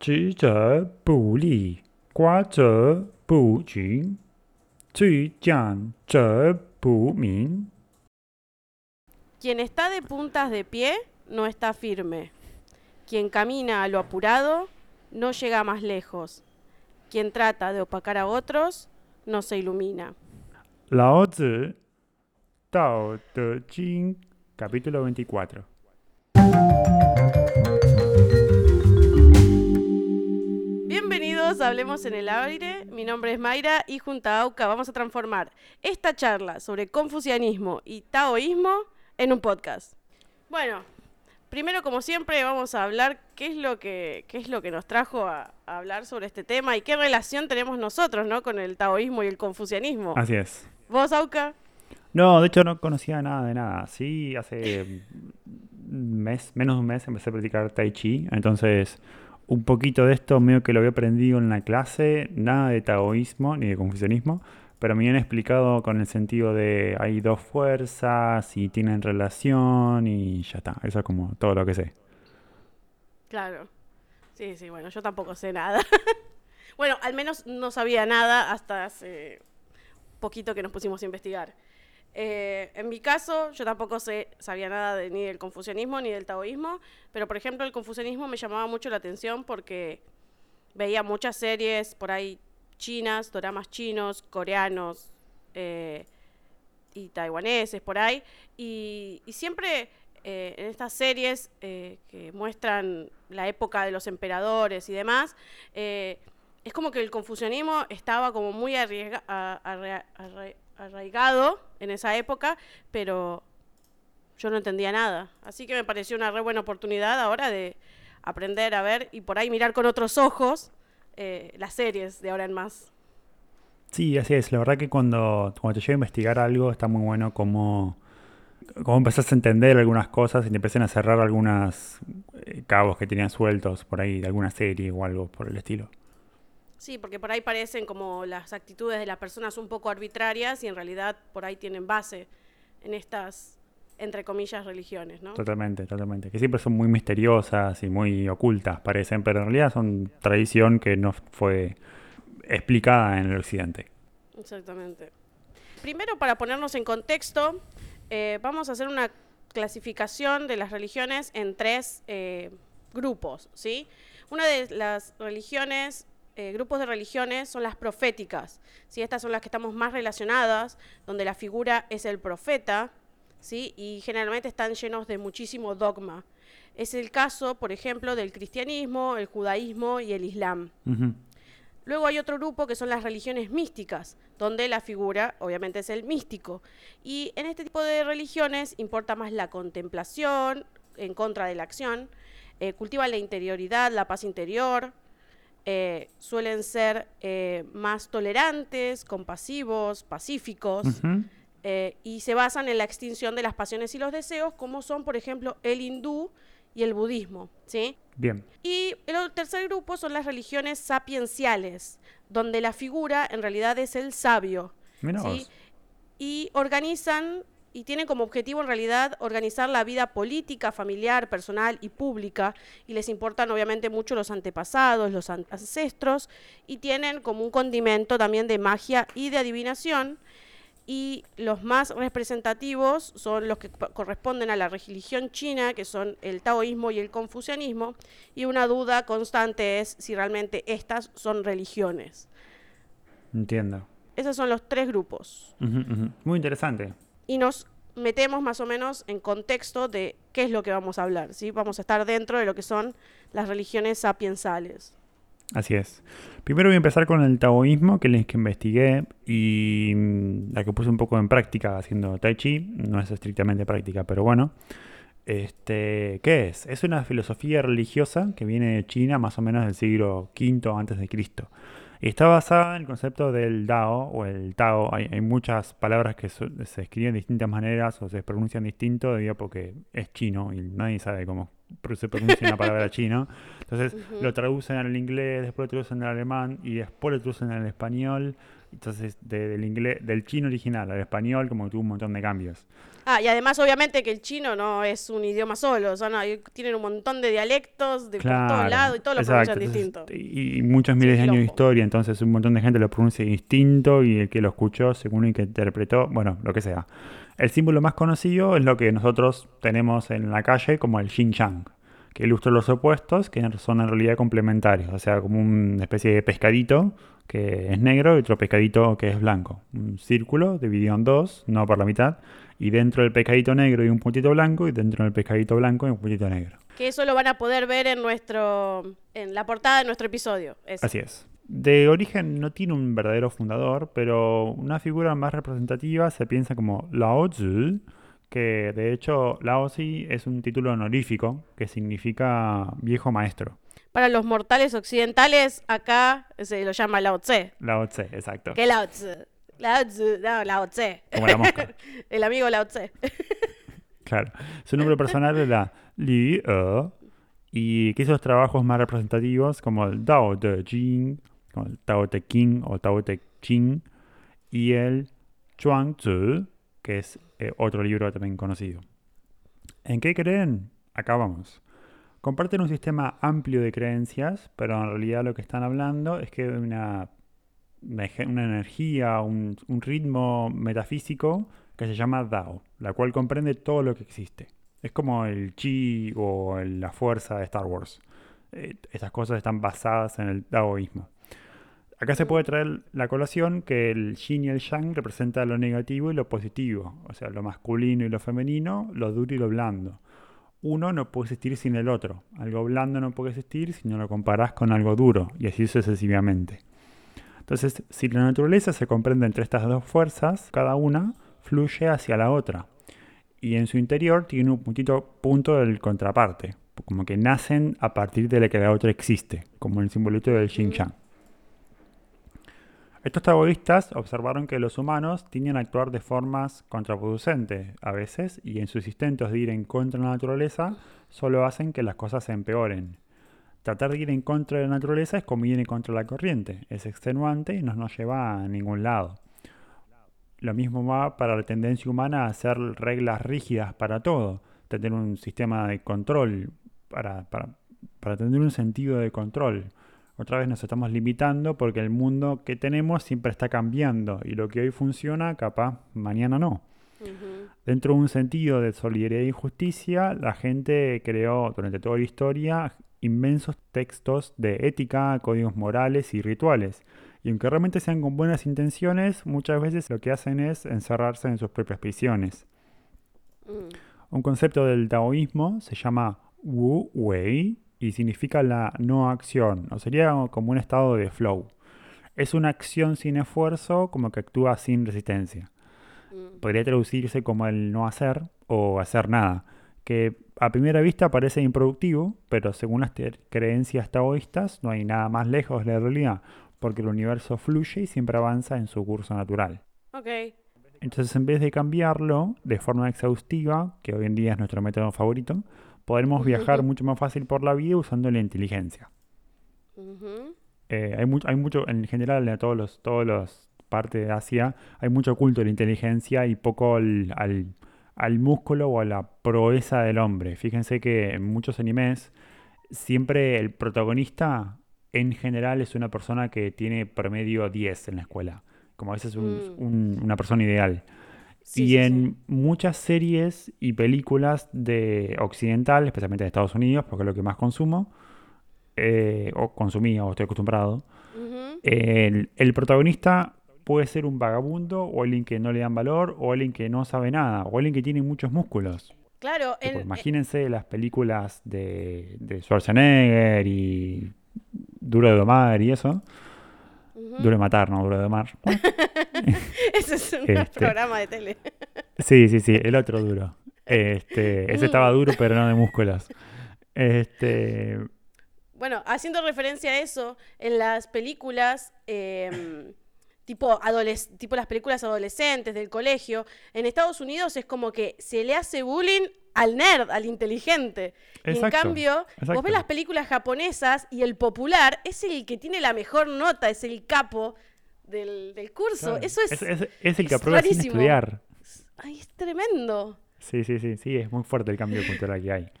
直则不立，寡则不均，居将则不明。 Quien está de puntas de pie no está firme. Quien camina a lo apurado no llega más lejos. Quien trata de opacar a otros no se ilumina. 老子《道德经》capítulo 24. Hablemos en el Aire. Mi nombre es Mayra y junto a Auca vamos a transformar esta charla sobre confucianismo y taoísmo en un podcast. Bueno, primero como siempre vamos a hablar qué es lo que, qué es lo que nos trajo a, a hablar sobre este tema y qué relación tenemos nosotros ¿no? con el taoísmo y el confucianismo. Así es. ¿Vos, Auca? No, de hecho no conocía nada de nada. Sí, hace un mes, menos de un mes empecé a practicar Tai Chi. Entonces, un poquito de esto medio que lo había aprendido en la clase. Nada de taoísmo ni de confucianismo. Pero me han explicado con el sentido de hay dos fuerzas y tienen relación y ya está. Eso es como todo lo que sé. Claro. Sí, sí, bueno, yo tampoco sé nada. bueno, al menos no sabía nada hasta hace poquito que nos pusimos a investigar. Eh, en mi caso, yo tampoco sabía nada ni del confucianismo ni del taoísmo, pero por ejemplo el confucianismo me llamaba mucho la atención porque veía muchas series por ahí chinas, doramas chinos, coreanos eh, y taiwaneses por ahí, y, siempre eh, en estas series que muestran la época de los emperadores y demás, es como que el confucianismo estaba como muy arriesga- a- arra- arra- arraigado en esa época, pero yo no entendía nada. Así que me pareció una re buena oportunidad ahora de aprender a ver y por ahí mirar con otros ojos eh, las series de ahora en más. Sí, así es. La verdad que cuando, cuando te lleva a investigar algo está muy bueno como, como empezás a entender algunas cosas y te empiezan a cerrar algunos cabos que tenían sueltos por ahí de alguna serie o algo por el estilo. Sí, porque por ahí parecen como las actitudes de las personas un poco arbitrarias y en realidad por ahí tienen base en estas, entre comillas, religiones, ¿no? Totalmente, totalmente. Que siempre son muy misteriosas y muy ocultas, parecen, pero en realidad son tradición que no fue explicada en el occidente. Exactamente. Primero, para ponernos en contexto, eh, vamos a hacer una clasificación de las religiones en tres eh, grupos, ¿sí? Una de las religiones, eh, grupos de religiones son las proféticas, ¿sí? Estas son las que estamos más relacionadas, donde la figura es el profeta, ¿sí? Y generalmente están llenos de muchísimo dogma. Es el caso, por ejemplo, del cristianismo, el judaísmo y el islam. Luego hay otro grupo que son las religiones místicas, donde la figura obviamente es el místico. Y en este tipo de religiones importa más la contemplación en contra de la acción, eh, cultivan la interioridad, la paz interior, eh, suelen ser eh, más tolerantes, compasivos, pacíficos, eh, y se basan en la extinción de las pasiones y los deseos, como son, por ejemplo, el hindú y el budismo, ¿sí? Bien. Y el tercer grupo son las religiones sapienciales, donde la figura en realidad es el sabio. ¿sí? Y organizan y tienen como objetivo en realidad organizar la vida política, familiar, personal y pública. Y les importan obviamente mucho los antepasados, los an- ancestros, y tienen como un condimento también de magia y de adivinación. Y los más representativos son los que corresponden a la religión china, que son el taoísmo y el confucianismo. Y una duda constante es si realmente estas son religiones. Entiendo. Esos son los tres grupos. Muy interesante. Y nos metemos más o menos en contexto de qué es lo que vamos a hablar, ¿sí? Vamos a estar dentro de lo que son las religiones sapiensales. Así es. Primero voy a empezar con el taoísmo, que es que investigué y mm, la que puse un poco en práctica haciendo tai chi. No es estrictamente práctica, pero bueno. Este, ¿qué es? Es una filosofía religiosa que viene de China más o menos del siglo V antes de Cristo. Está basada en el concepto del Dao o el Tao. Hay, hay muchas palabras que so- se escriben de distintas maneras o se pronuncian distinto debido porque es chino y nadie sabe cómo se pronuncia una palabra chino. Entonces lo traducen al inglés, después lo traducen al alemán y después lo traducen al español. Entonces de- del inglés, del chino original al español como que tuvo un montón de cambios. Ah, y además obviamente que el chino no es un idioma solo, o sea, no, tienen un montón de dialectos de por todos lados y todos lo pronuncian distinto. Y, y, muchos miles de años de historia, entonces un montón de gente lo pronuncia distinto y el que lo escuchó, según el que interpretó, bueno, lo que sea. El símbolo más conocido es lo que nosotros tenemos en la calle como el Xing Yang, que ilustra los opuestos que son en realidad complementarios, o sea, como una especie de pescadito que es negro y otro pescadito que es blanco. Un círculo dividido en dos, no por la mitad, y dentro del pescadito negro hay un puntito blanco y dentro del pescadito blanco hay un puntito negro. Que eso lo van a poder ver en nuestro en la portada de nuestro episodio. Así es. De origen no tiene un verdadero fundador, pero una figura más representativa se piensa como Lao Tzu, que de hecho Lao Tzu es un título honorífico que significa viejo maestro. Para los mortales occidentales, acá se lo llama Lao Tse. Lao Tse, exacto. ¿Qué Lao Tse? Lao Tzu, no, Lao Tse. Como la mosca. El amigo Lao Tse. claro. Su nombre personal era Li E y que hizo los trabajos más representativos como el Dao De Jing como el Tao Te King o Tao Te Ching, y el Chuang Tzu, que es eh, otro libro también conocido. ¿En qué creen? Acá vamos. Comparten un sistema amplio de creencias, pero en realidad lo que están hablando es que una, una energía, un, ritmo metafísico que se llama Dao, la cual comprende todo lo que existe. Es como el chi o la fuerza de Star Wars. Eh, estas cosas están basadas en el taoísmo. Acá se puede traer la colación que el yin y el yang representan lo negativo y lo positivo, o sea, lo masculino y lo femenino, lo duro y lo blando. Uno no puede existir sin el otro. Algo blando no puede existir si no lo comparás con algo duro, y así sucesivamente. Entonces, si la naturaleza se comprende entre estas dos fuerzas, cada una fluye hacia la otra. Y en su interior tiene un puntito punto del contraparte, como que nacen a partir de la que la otra existe, como el simbolito del yin. Estos taoístas observaron que los humanos tienden a actuar de formas contraproducentes a veces y en sus intentos de ir en contra de la naturaleza solo hacen que las cosas se empeoren. Tratar de ir en contra de la naturaleza es como ir en contra de la corriente, es extenuante y no nos lleva a ningún lado. Lo mismo va para la tendencia humana a hacer reglas rígidas para todo, tener un sistema de control, para tener un sentido de control otra vez nos estamos limitando porque el mundo que tenemos siempre está cambiando y lo que hoy funciona, capaz mañana no. Dentro de un sentido de solidaridad y justicia, la gente creó durante toda la historia inmensos textos de ética, códigos morales y rituales. Y aunque realmente sean con buenas intenciones, muchas veces lo que hacen es encerrarse en sus propias prisiones. Mm. Un concepto del taoísmo se llama Wu Wei, y significa la no acción, o sería como un estado de flow. Es una acción sin esfuerzo, como que actúa sin resistencia. Mm. Podría traducirse como el no hacer o hacer nada, que a primera vista parece improductivo, pero según las creencias taoístas no hay nada más lejos de la realidad, porque el universo fluye y siempre avanza en su curso natural. Okay. Entonces, en vez de cambiarlo de forma exhaustiva, que hoy en día es nuestro método favorito, podremos viajar mucho más fácil por la vida usando la inteligencia. Eh, hay, hay mucho, en general, en todos los, todos los partes de Asia, hay mucho culto de la inteligencia y poco al, al, músculo o a la proeza del hombre. Fíjense que en muchos animes, siempre el protagonista en general es una persona que tiene promedio 10 en la escuela. Como a veces mm. una persona ideal y en muchas series y películas de occidental, especialmente de Estados Unidos, porque es lo que más consumo, eh, o consumía o estoy acostumbrado, el, protagonista puede ser un vagabundo o alguien que no le dan valor o alguien que no sabe nada o alguien que tiene muchos músculos. Claro, imagínense las películas de, de Schwarzenegger y Duro de Domar y eso. Duro de matar, no duro de mar. ese es un este, programa de tele. sí, sí, sí, el otro duro. Este, ese estaba duro, pero no de músculos. Este. Bueno, haciendo referencia a eso, en las películas, em, tipo, tipo las películas adolescentes del colegio, en Estados Unidos es como que se le hace bullying al nerd, al inteligente. y en cambio, vos ves las películas japonesas y el popular es el que tiene la mejor nota, es el capo del, curso. Eso es. Es, el que aprueba sin estudiar. Ay, es tremendo. Sí, sí, sí, sí, es muy fuerte el cambio cultural que hay.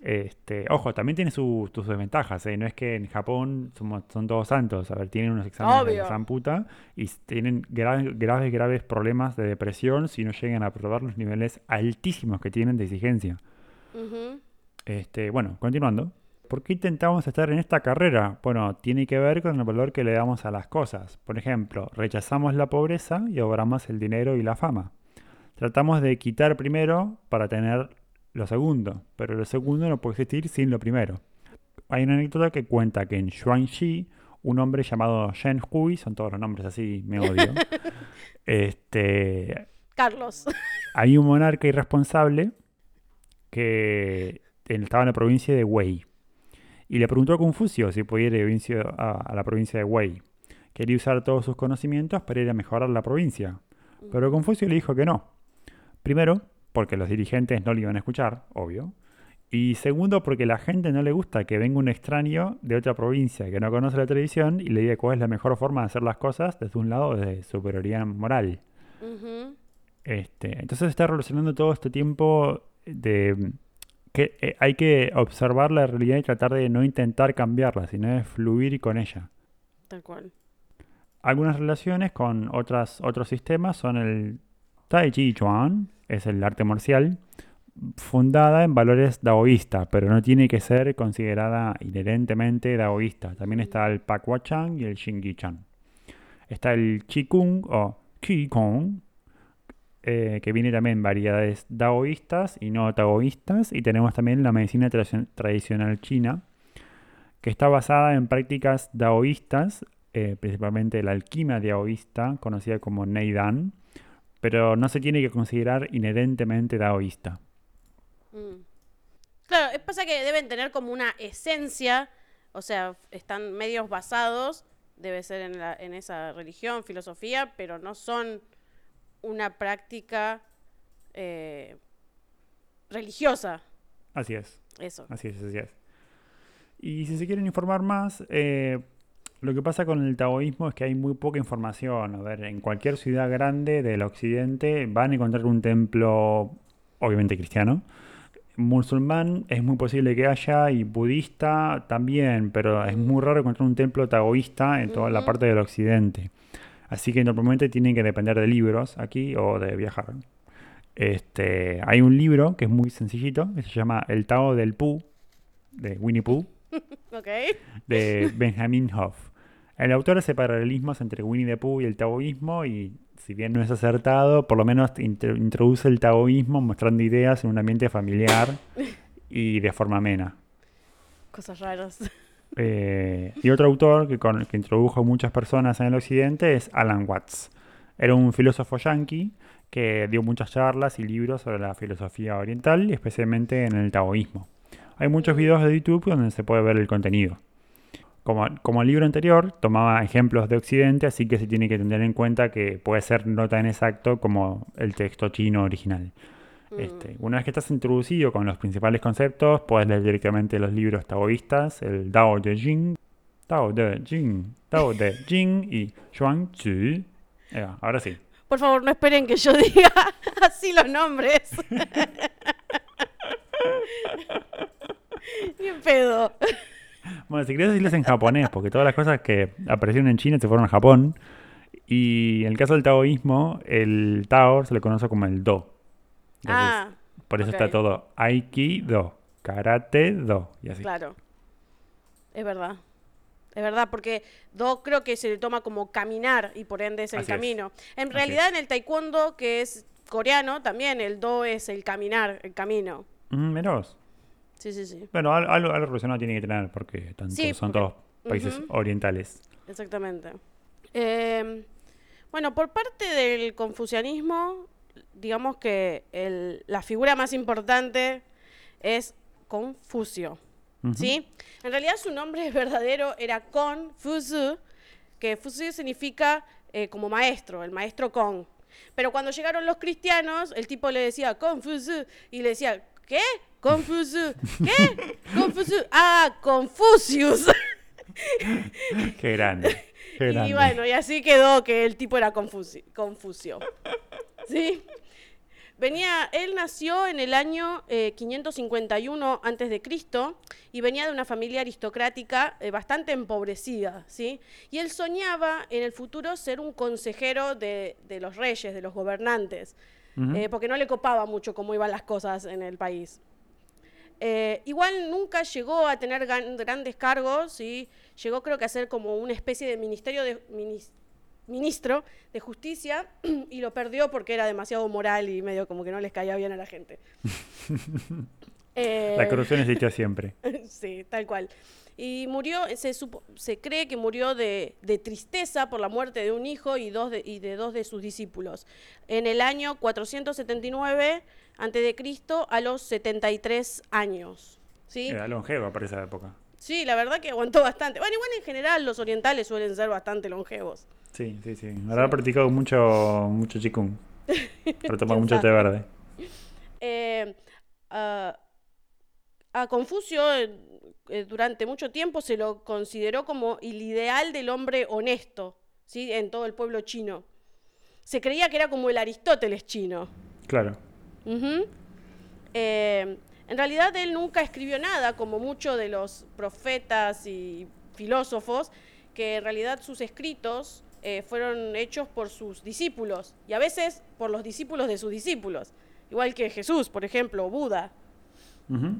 Este, ojo, también tiene sus sus desventajas, ¿eh? No es que en Japón somos- son todos santos. A ver, tienen unos exámenes de Obvio. gran puta y tienen gra- graves, graves problemas de depresión si no llegan a probar los niveles altísimos que tienen de exigencia. Este, bueno, continuando. ¿Por qué intentamos estar en esta carrera? Bueno, tiene que ver con el valor que le damos a las cosas. Por ejemplo, rechazamos la pobreza y obramos el dinero y la fama. Tratamos de quitar primero para tener lo segundo, pero lo segundo no puede existir sin lo primero. Hay una anécdota que cuenta que en Xuanxi, un hombre llamado Shen Hui, son todos los nombres así, me odio, este, Carlos. hay un monarca irresponsable que estaba en la provincia de Wei. Y le preguntó a Confucio si podía ir a, a la provincia de Wei. Quería usar todos sus conocimientos para ir a mejorar la provincia. Pero Confucio le dijo que no. Primero, porque los dirigentes no le iban a escuchar, obvio. Y segundo, porque la gente no le gusta que venga un extraño de otra provincia que no conoce la televisión y le diga cuál es la mejor forma de hacer las cosas desde un lado de superioridad moral. Este, entonces está relacionando todo este tiempo de que eh, hay que observar la realidad y tratar de no intentar cambiarla, sino de fluir con ella. Tal cual. Algunas relaciones con otras, otros sistemas son el Tai Chi Chuan, es el arte marcial, fundada en valores daoístas, pero no tiene que ser considerada inherentemente daoísta. También está el Pakwa Chan y el Shingi Chan. Está el Qigong o Qigong, eh, que viene también variedades daoístas y no taoístas. Y tenemos también la medicina tradici- tradicional china, que está basada en prácticas daoístas, eh, principalmente la alquimia daoísta, conocida como Neidan, pero no se tiene que considerar inherentemente daoísta. Mm. Claro, es- pasa que deben tener como una esencia, o sea, están medios basados, debe ser en, la- en esa religión, filosofía, pero no son una práctica eh, religiosa. Así es. Eso. Así es, así es. Y si se quieren informar más, eh, lo que pasa con el taoísmo es que hay muy poca información. A ver, en cualquier ciudad grande del occidente van a encontrar un templo, obviamente cristiano. Musulmán es muy posible que haya y budista también, pero es muy raro encontrar un templo taoísta en toda la parte del occidente. Así que normalmente tienen que depender de libros aquí o de viajar. Este, hay un libro que es muy sencillito, que se llama El Tao del Pu, de Winnie Pooh, Ok. de Benjamin Hoff. El autor hace paralelismos entre Winnie the Pooh y el taoísmo y si bien no es acertado, por lo menos intro- introduce el taoísmo mostrando ideas en un ambiente familiar y de forma amena. Cosas raras. Eh, y otro autor que, con- que introdujo muchas personas en el occidente es Alan Watts. Era un filósofo yanqui que dio muchas charlas y libros sobre la filosofía oriental y especialmente en el taoísmo. Hay muchos videos de YouTube donde se puede ver el contenido. Como, como el libro anterior, tomaba ejemplos de Occidente, así que se tiene que tener en cuenta que puede ser no tan exacto como el texto chino original. Mm. Este, una vez que estás introducido con los principales conceptos, puedes leer directamente los libros taoístas, el Tao de Jing, Tao de Jing, Tao de Jing y Xuan Tzu. Eh, ahora sí. Por favor, no esperen que yo diga así los nombres. Ni pedo. Bueno, si querés decirles en japonés, porque todas las cosas que aparecieron en China se fueron a Japón. Y en el caso del taoísmo, el Tao se le conoce como el Do. Entonces, ah, por eso está todo Aikido, Karate Do y así. claro. Es verdad. Es verdad, porque do creo que se le toma como caminar y por ende es el Así es. camino. En realidad, en el taekwondo, que es coreano, también el do es el caminar, el camino. Mm, mirá vos. Sí, sí, sí. Bueno, al- algo, algo relacionado tiene que tener, porque tanto Sí, son porque- todos países orientales. Exactamente. Eh, bueno, por parte del confucianismo, digamos que el- la figura más importante es Confucio. ¿Sí? En realidad su nombre verdadero era Confucius, que Fusu significa eh, como maestro, el maestro Con. Pero cuando llegaron los cristianos, el tipo le decía Confucius y le decía, ¿qué? Confucius, ¿qué? Confucius, ah, Confucius. Qué grande. Qué grande. Y bueno, y así quedó que el tipo era Confuci- Confucio. ¿Sí? Venía, él nació en el año eh, 551 antes de Cristo y venía de una familia aristocrática eh, bastante empobrecida, ¿sí? Y él soñaba en el futuro ser un consejero de, de los reyes, de los gobernantes, eh, porque no le copaba mucho cómo iban las cosas en el país. Eh, igual nunca llegó a tener grandes cargos, ¿sí? llegó creo que a ser como una especie de ministerio de minis- ministro de justicia y lo perdió porque era demasiado moral y medio como que no les caía bien a la gente. Eh, La corrupción existió siempre. sí, tal cual. Y murió, se, supo- se cree que murió de, de tristeza por la muerte de un hijo y, dos de, y de dos de sus discípulos. En el año 479 antes de Cristo a los 73 años. ¿sí? Era longevo para esa época. sí, la verdad que aguantó bastante. Bueno, igual en general los orientales suelen ser bastante longevos. Sí, sí, sí. Habrá practicado mucho, mucho chikung. Tomar ¿Quién mucho té verde. Eh, a, a Confucio eh, durante mucho tiempo se lo consideró como el ideal del hombre honesto, ¿sí? En todo el pueblo chino. Se creía que era como el Aristóteles chino. Claro. Eh, en realidad él nunca escribió nada, como muchos de los profetas y filósofos, que en realidad sus escritos eh, fueron hechos por sus discípulos y a veces por los discípulos de sus discípulos, igual que Jesús, por ejemplo, o Buda. Ujú.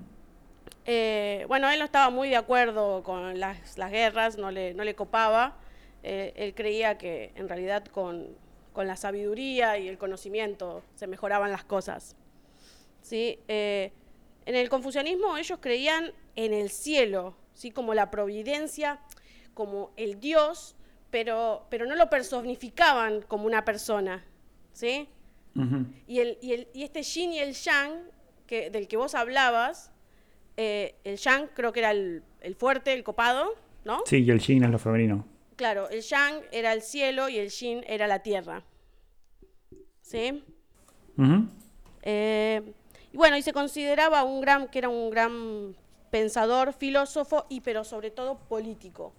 Eh, bueno, él no estaba muy de acuerdo con las, las guerras, no le, no le copaba. Eh, él creía que en realidad con, con la sabiduría y el conocimiento se mejoraban las cosas. ¿Sí? Eh, en el confucianismo ellos creían en el cielo, ¿sí? como la providencia, como el Dios, pero, pero no lo personificaban como una persona. ¿sí? Y, el, y, el, y este yin y el yang, que, del que vos hablabas, eh, el yang creo que era el, el fuerte, el copado, ¿no? Sí, y el yin es lo femenino. Claro, el yang era el cielo y el yin era la tierra. ¿Sí? Eh, y bueno, y se consideraba un gran, que era un gran pensador, filósofo y pero sobre todo político.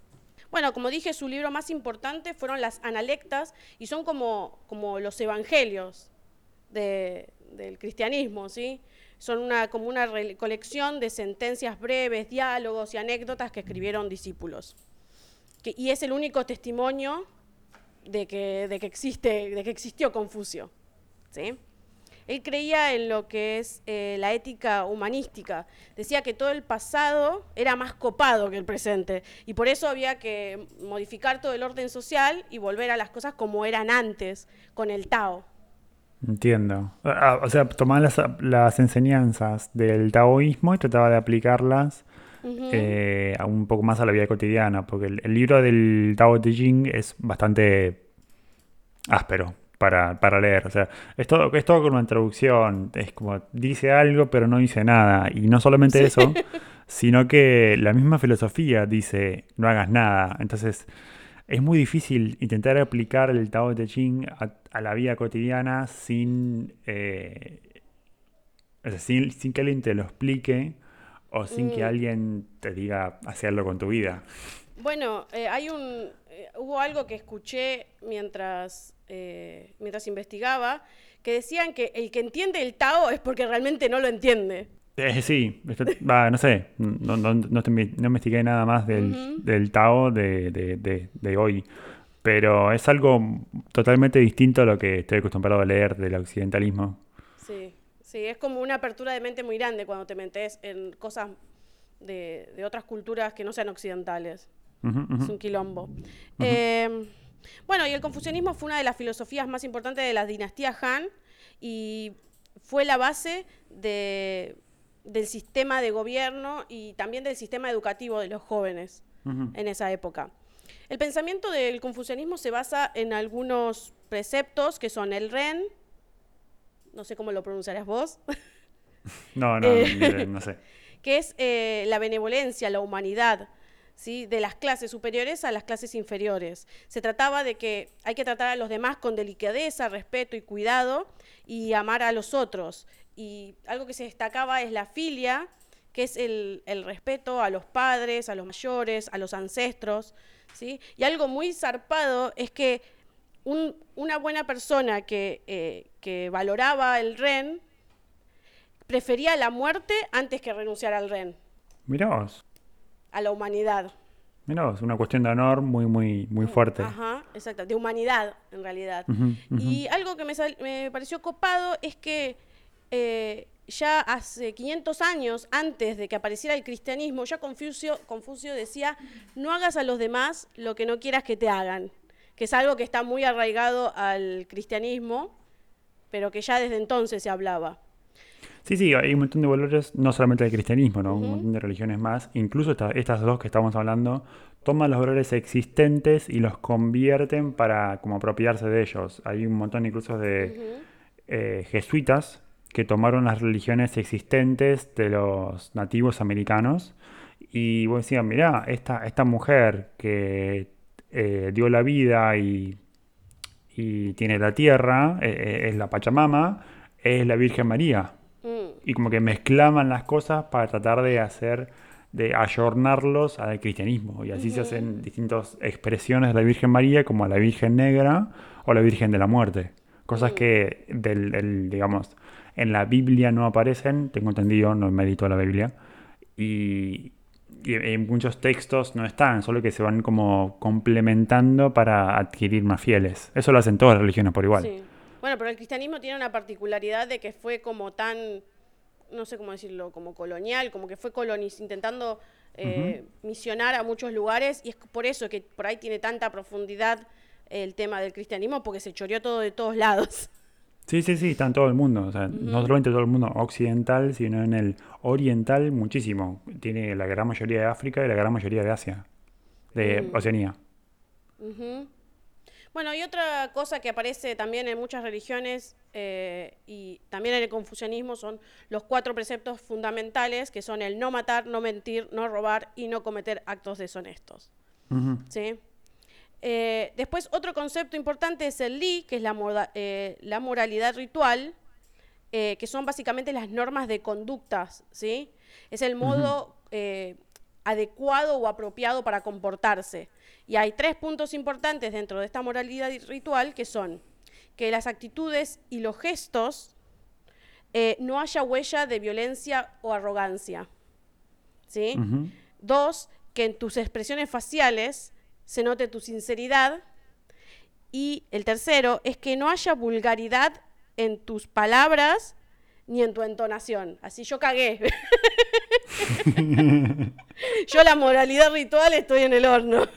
Bueno, como dije, su libro más importante fueron las analectas y son como, como los evangelios de- del cristianismo, ¿sí? Son una, como una colección de sentencias breves, diálogos y anécdotas que escribieron discípulos. Y es el único testimonio de que, de que, existe, de que existió Confucio, ¿sí? Él creía en lo que es eh, la ética humanística. Decía que todo el pasado era más copado que el presente y por eso había que modificar todo el orden social y volver a las cosas como eran antes, con el Tao. Entiendo. Ah, o sea, tomaba las, las enseñanzas del taoísmo y trataba de aplicarlas eh, a un poco más a la vida cotidiana, porque el, el libro del Tao Te Ching es bastante áspero para, para leer. O sea, es todo, es todo con una introducción. Es como dice algo, pero no dice nada. Y no solamente eso, sino que la misma filosofía dice no hagas nada. Entonces, es muy difícil intentar aplicar el Tao Te Ching a, a la vida cotidiana sin, eh, o sea, sin, sin que alguien te lo explique o sin que Mm. alguien te diga hacerlo con tu vida. Bueno, eh, hay un, eh, hubo algo que escuché mientras, eh, mientras investigaba, que decían que el que entiende el Tao es porque realmente no lo entiende. Eh, sí, esto- no sé, no, no, no, te inve- no investigué nada más del, del Tao de, de- de- de hoy, pero es algo totalmente distinto a lo que estoy acostumbrado a leer del occidentalismo. Sí, sí, es como una apertura de mente muy grande cuando te metes en cosas de, de otras culturas que no sean occidentales. Es un quilombo. Eh, bueno, y el confucianismo fue una de las filosofías más importantes de la dinastía Han y fue la base de- del sistema de gobierno y también del sistema educativo de los jóvenes en esa época. El pensamiento del confucianismo se basa en algunos preceptos que son el Ren, no sé cómo lo pronunciarás vos, No, no, Eh. no sé. que es eh, la benevolencia, la humanidad, ¿sí? de las clases superiores a las clases inferiores. Se trataba de que hay que tratar a los demás con delicadeza, respeto y cuidado y amar a los otros. Y algo que se destacaba es la filia, que es el, el respeto a los padres, a los mayores, a los ancestros. ¿sí? Y algo muy zarpado es que un- una buena persona que, eh, que valoraba el REN prefería la muerte antes que renunciar al REN, Mirá vos, a la humanidad. mirá vos, una cuestión de honor muy, muy, muy fuerte. Ajá, exacto, de humanidad en realidad. Y algo que me, me pareció copado es que eh, ya hace 500 años, antes de que apareciera el cristianismo, ya Confucio, Confucio decía, no hagas a los demás lo que no quieras que te hagan, que es algo que está muy arraigado al cristianismo, pero que ya desde entonces se hablaba. Sí, sí, hay un montón de valores, no solamente del cristianismo, ¿no? Un montón de religiones más. Incluso esta- estas dos que estamos hablando toman los valores existentes y los convierten para como apropiarse de ellos. Hay un montón incluso de eh, jesuitas que tomaron las religiones existentes de los nativos americanos. Y vos decías, mirá, esta, esta mujer que eh, dio la vida y, y tiene la tierra, eh, eh, es la Pachamama, es la Virgen María Mm, y como que mezclaban las cosas para tratar de hacer, de ayornarlos al cristianismo. Y así se hacen distintas expresiones de la Virgen María, como la Virgen Negra o la Virgen de la Muerte. Cosas que, del, del, digamos, en la Biblia no aparecen, tengo entendido, no me edito la Biblia, y, y en muchos textos no están, solo que se van como complementando para adquirir más fieles. Eso lo hacen todas las religiones por igual. sí. Bueno, pero el cristianismo tiene una particularidad de que fue como tan, no sé cómo decirlo, como colonial, como que fue coloniz intentando eh, misionar a muchos lugares y es por eso que por ahí tiene tanta profundidad el tema del cristianismo, porque se choreó todo de todos lados. Sí, sí, sí, está en todo el mundo. O sea, no solamente todo el mundo occidental, sino en el oriental muchísimo. Tiene la gran mayoría de África y la gran mayoría de Asia, de Oceanía. Ujú. Bueno, y otra cosa que aparece también en muchas religiones eh, y también en el confucianismo son los cuatro preceptos fundamentales, que son el no matar, no mentir, no robar y no cometer actos deshonestos. ¿sí? Eh, después, otro concepto importante es el li, que es la, moda- eh, la moralidad ritual, eh, que son básicamente las normas de conductas, ¿sí? Es el modo adecuado o apropiado para comportarse. Y hay tres puntos importantes dentro de esta moralidad ritual, que son que las actitudes y los gestos no haya huella de violencia o arrogancia, ¿sí? Dos, que en tus expresiones faciales se note tu sinceridad. Y el tercero es que no haya vulgaridad en tus palabras ni en tu entonación. Así yo cagué. yo la moralidad ritual estoy en el horno.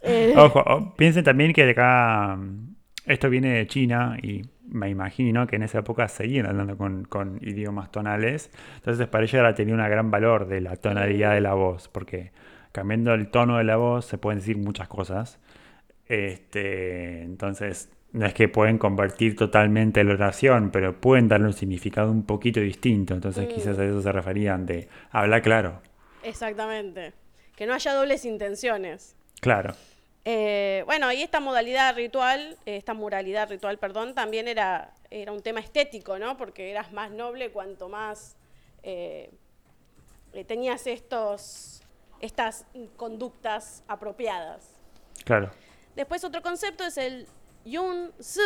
Eh, Ojo, o- piensen también que de acá mm, esto viene de China y me imagino que en esa época seguían hablando con, con idiomas tonales. Entonces para ahora tenía un gran valor de la tonalidad de la voz, porque cambiando el tono de la voz se pueden decir muchas cosas. Este, entonces no es que pueden convertir totalmente la oración, pero pueden darle un significado un poquito distinto. Entonces quizás a eso se referían de hablar claro. exactamente. Que no haya dobles intenciones. Claro. Eh, bueno, y esta modalidad ritual, esta moralidad ritual, perdón, también era, era un tema estético, ¿no? Porque eras más noble cuanto más eh, eh, tenías estos, estas conductas apropiadas. Claro. Después otro concepto es el Yun Si,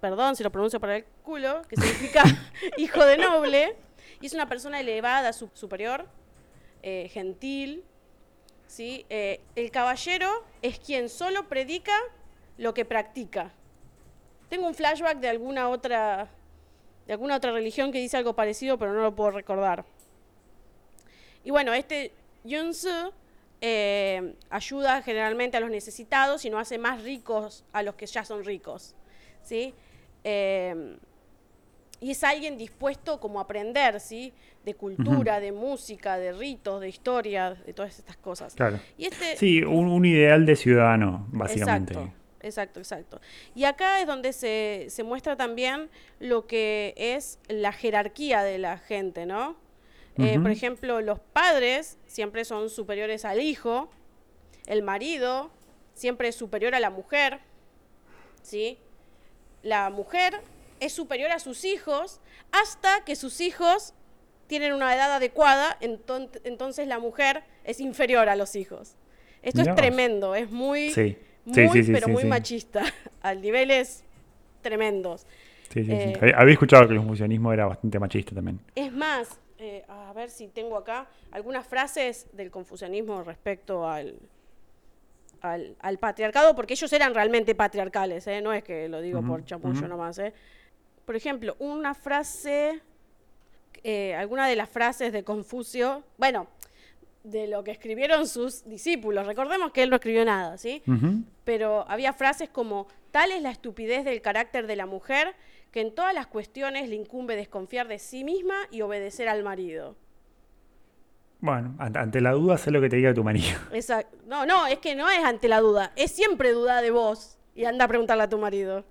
perdón si lo pronuncio para el culo, que significa hijo de noble, y es una persona elevada, su- superior, eh, gentil, ¿sí? Eh, el caballero es quien solo predica lo que practica. Tengo un flashback de alguna otra, de alguna otra religión que dice algo parecido, pero no lo puedo recordar. Y bueno, este Yunsu eh, ayuda generalmente a los necesitados y no hace más ricos a los que ya son ricos. ¿sí? Eh, y es alguien dispuesto como a aprender, ¿sí? De cultura, de música, de ritos, de historia, de todas estas cosas. Claro. Y este, Sí, un, un ideal de ciudadano, básicamente. Exacto, exacto, exacto. Y acá es donde se, se muestra también lo que es la jerarquía de la gente, ¿no? Eh, por ejemplo, los padres siempre son superiores al hijo, el marido siempre es superior a la mujer, ¿sí? La mujer es superior a sus hijos hasta que sus hijos tienen una edad adecuada, enton- entonces la mujer es inferior a los hijos. Esto Mirá es vos. tremendo, es muy Sí. muy, sí, sí, pero muy machista, a niveles tremendos. Sí, sí, sí. Eh, Había- Había escuchado que el confucianismo era bastante machista también. Es más, eh, a ver si tengo acá algunas frases del confucianismo respecto al, al, al patriarcado, porque ellos eran realmente patriarcales, ¿eh? no es que lo digo por chamullo ujú. nomás. ¿eh? Por ejemplo, una frase, eh, alguna de las frases de Confucio, bueno, de lo que escribieron sus discípulos, recordemos que él no escribió nada, ¿sí? Pero había frases como, tal es la estupidez del carácter de la mujer que en todas las cuestiones le incumbe desconfiar de sí misma y obedecer al marido. Bueno, ante, la duda, sé lo que te diga tu marido. Esa- no, no, es que no es ante la duda, es siempre duda de vos y anda a preguntarle a tu marido.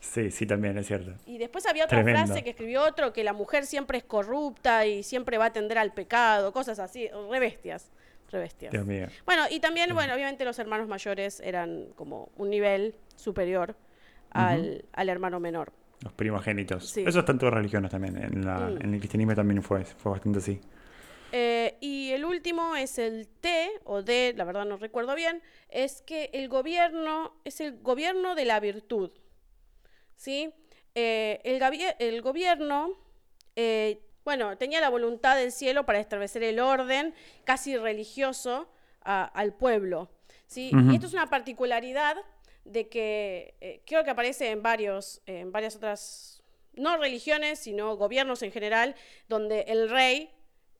Sí, sí, también, es cierto. Y después había otra Tremendo. frase que escribió otro, que la mujer siempre es corrupta y siempre va a tender al pecado, cosas así, re bestias, re bestias. Dios mío. Bueno, y también, bueno, obviamente los hermanos mayores eran como un nivel superior al, al hermano menor. Los primogénitos. Sí. Eso está en todas religiones también. En, la- Mm. en el cristianismo también fue, fue bastante así. Eh, y el último es el T, o D, la verdad no recuerdo bien, es que el gobierno es el gobierno de la virtud. ¿Sí? Eh, el, el gobierno, eh, bueno, tenía la voluntad del cielo para establecer el orden casi religioso a- al pueblo. ¿sí? Ujú. Y esto es una particularidad de que eh, creo que aparece en, varios, en varias otras, no religiones, sino gobiernos en general, donde el rey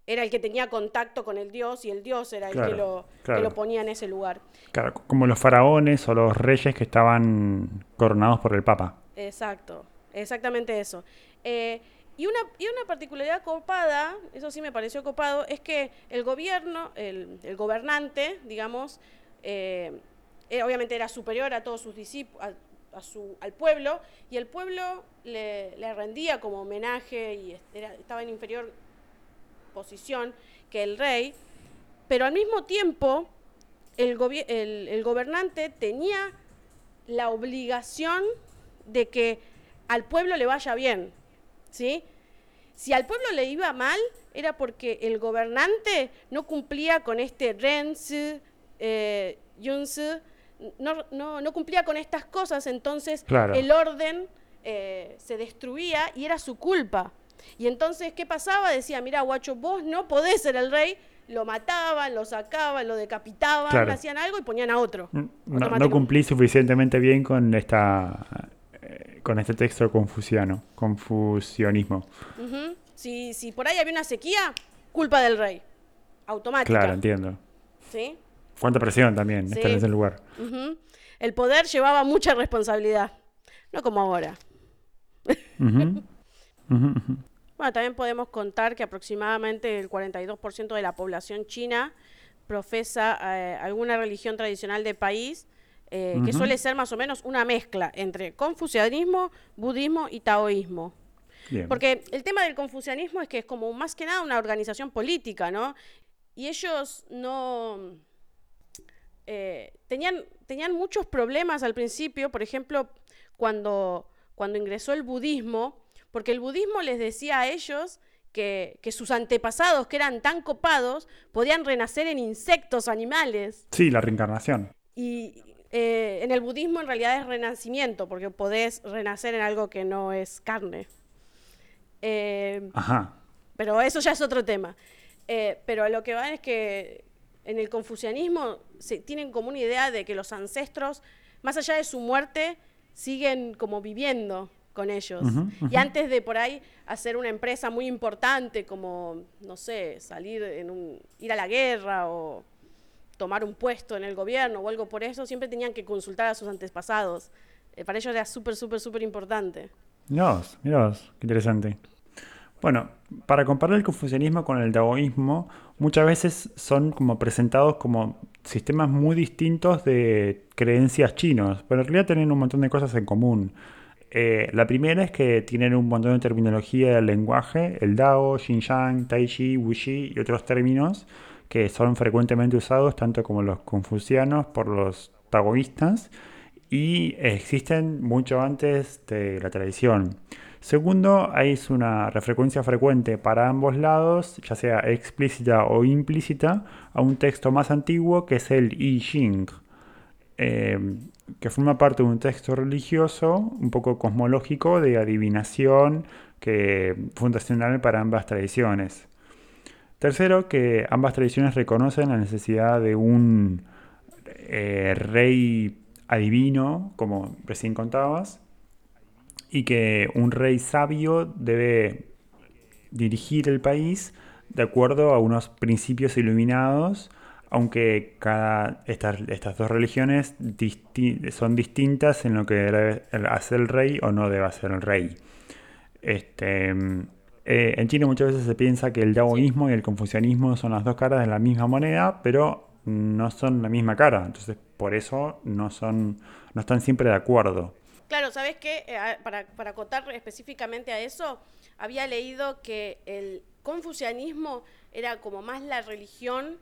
era el que tenía contacto con el dios y el dios era el que, Claro, lo, que lo ponía en ese lugar. Claro, como los faraones o los reyes que estaban coronados por el Papa. Exacto, exactamente eso. Eh, y, una, y una particularidad copada, eso sí me pareció copado, es que el gobierno, el, el gobernante, digamos, eh, eh, obviamente era superior a todos sus discípulos, al pueblo, y el pueblo le, rendía como homenaje y estaba en inferior posición que el rey, pero al mismo tiempo el, el- gobernante tenía la obligación de que al pueblo le vaya bien, ¿sí? Si al pueblo le iba mal, era porque el gobernante no cumplía con este Renzi, eh, no, no, no cumplía con estas cosas, entonces Claro. el orden eh, se destruía y era su culpa. Y entonces, ¿qué pasaba? Decía, mira, guacho, vos no podés ser el rey, lo mataban, lo sacaban, lo decapitaban, Claro. hacían algo y ponían a otro. No, cumplí suficientemente bien con esta eh, con este texto confuciano, confusionismo. Si, si por ahí había una sequía, culpa del rey. Automática. Claro, entiendo. ¿sí? Cuánta presión también Sí. estar en ese lugar. El poder llevaba mucha responsabilidad. No como ahora. Bueno, también podemos contar que aproximadamente el 42% de la población china profesa eh, alguna religión tradicional del país, eh, que suele ser más o menos una mezcla entre confucianismo, budismo y taoísmo. Bien. Porque el tema del confucianismo es que es como más que nada una organización política, ¿no? Y ellos no... eh, tenían, tenían muchos problemas al principio, por ejemplo, cuando, cuando ingresó el budismo, porque el budismo les decía a ellos que, que sus antepasados, que eran tan copados, podían renacer en insectos, animales. Sí, la reencarnación. Y eh, en el budismo en realidad es renacimiento, porque podés renacer en algo que no es carne. Eh, Ajá. pero eso ya es otro tema. Eh, pero lo que van es que en el confucianismo se tienen como una idea de que los ancestros, más allá de su muerte, siguen como viviendo con ellos. Y antes de por ahí hacer una empresa muy importante como, no sé, salir en un, ir a la guerra o tomar un puesto en el gobierno o algo por eso, siempre tenían que consultar a sus antepasados. Eh, para ellos era súper, súper, súper importante. Vos, mirá qué interesante. Bueno, para comparar el confucianismo con el taoísmo, muchas veces son como presentados como sistemas muy distintos de creencias chinos, pero en realidad tienen un montón de cosas en común. Eh, la primera es que tienen un montón de terminología del lenguaje, el Dao, Xinjiang, Tai Chi, Wuxi y otros términos que son frecuentemente usados tanto como los confucianos por los taoístas y existen mucho antes de la tradición. Segundo, hay una refrecuencia frecuente para ambos lados, ya sea explícita o implícita, a un texto más antiguo que es el I Ching. Eh, que forma parte de un texto religioso un poco cosmológico de adivinación que fundacional para ambas tradiciones. Tercero, que ambas tradiciones reconocen la necesidad de un eh, rey adivino, como recién contabas, y que un rey sabio debe dirigir el país de acuerdo a unos principios iluminados, aunque cada, estas, estas dos religiones son distintas en lo que debe hacer el rey o no debe hacer el rey. Este, eh, en China muchas veces se piensa que el taoísmo y el confucianismo son las dos caras de la misma moneda, pero no son la misma cara. Entonces, por eso no, son, no están siempre de acuerdo. Claro, ¿sabes qué? Eh, para, para acotar específicamente a eso, había leído que el confucianismo era como más la religión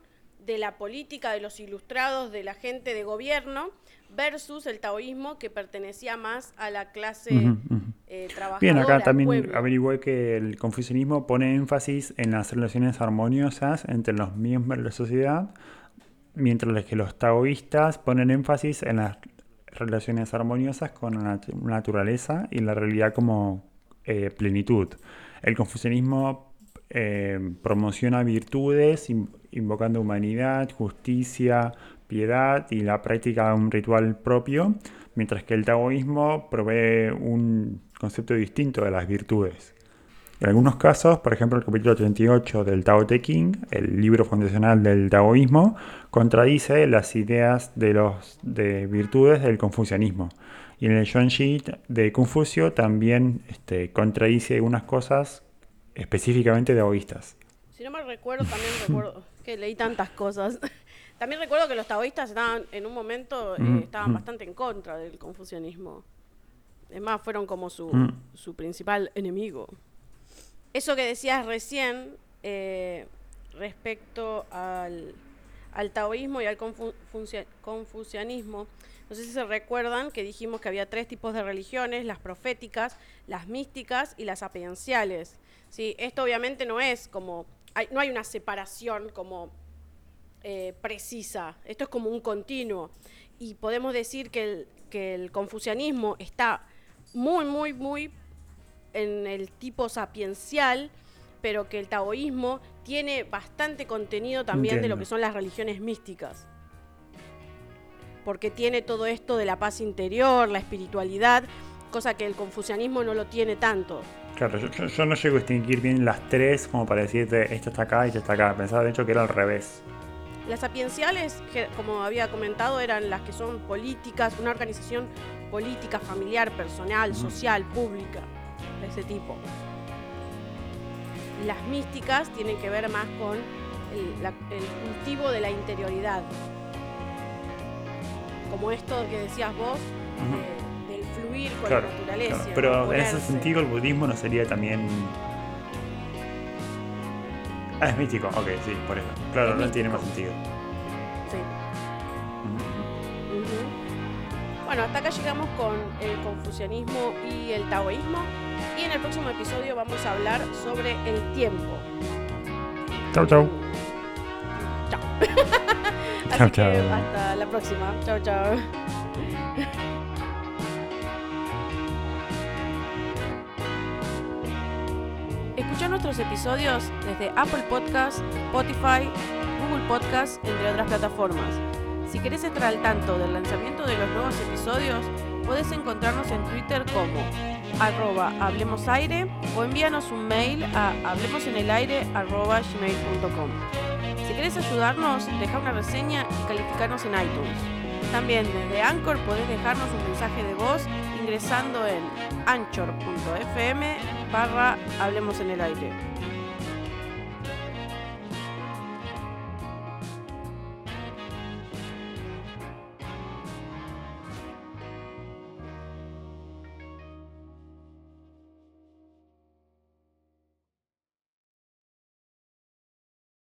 de la política de los ilustrados, de la gente de gobierno, versus el taoísmo que pertenecía más a la clase eh, trabajadora. Bien, acá también averigué que el confucianismo pone énfasis en las relaciones armoniosas entre los miembros de la sociedad, mientras que los taoístas ponen énfasis en las relaciones armoniosas con la naturaleza y la realidad como eh, plenitud. El confucianismo eh, promociona virtudes invocando humanidad, justicia, piedad y la práctica de un ritual propio, mientras que el taoísmo provee un concepto distinto de las virtudes. En algunos casos, por ejemplo, el capítulo 38 del Tao Te Ching, el libro fundacional del taoísmo, contradice las ideas de, los, de virtudes del confucianismo. Y en el Xuanxi de Confucio también este, contradice algunas cosas específicamente taoístas. Si no me recuerdo, también recuerdo que leí tantas cosas. también recuerdo que los taoístas estaban, en un momento, eh, estaban bastante en contra del confucianismo. Es más, fueron como su, su principal enemigo eso que decías recién eh, respecto al, taoísmo y al confucianismo, no sé si se recuerdan que dijimos que había tres tipos de religiones, las proféticas, las místicas y las sapienciales. ¿sí? Esto obviamente no es como, no hay una separación como eh, precisa, esto es como un continuo. Y podemos decir que el, que el confucianismo está muy, muy, muy en el tipo sapiencial, pero que el taoísmo tiene bastante contenido también de lo que son las religiones místicas. Porque tiene todo esto de la paz interior, la espiritualidad, cosa que el confucianismo no lo tiene tanto. Claro, yo, no llego a distinguir bien las tres como para decirte esto está acá y esto está acá. Pensaba de hecho que era al revés. Las sapienciales, que, como había comentado, eran las que son políticas, una organización política, familiar, personal, social, pública de ese tipo. Las místicas tienen que ver más con el, cultivo de la interioridad. Como esto que decías vos, del fluir con la naturaleza. pero en ese sentido el budismo no sería también... Ah, es místico, ok, sí, por eso. Claro, no tiene más sentido. Sí. Bueno, hasta acá llegamos con el confucianismo y el taoísmo. Y en el próximo episodio vamos a hablar sobre el tiempo. Chau, chau. Chao. chau, chau. Hasta la próxima. Chau, chau. Escucha nuestros episodios desde Apple Podcasts, Spotify, Google Podcasts, entre otras plataformas. Si querés estar al tanto del lanzamiento de los nuevos episodios, puedes encontrarnos en Twitter como arroba hablemosaire o envíanos un mail a hablemosenelaire.gmail.com. Si quieres ayudarnos, deja una reseña y calificarnos en iTunes. También desde Anchor podés dejarnos un mensaje de voz ingresando en anchor.fm barra Hablemos en el Aire.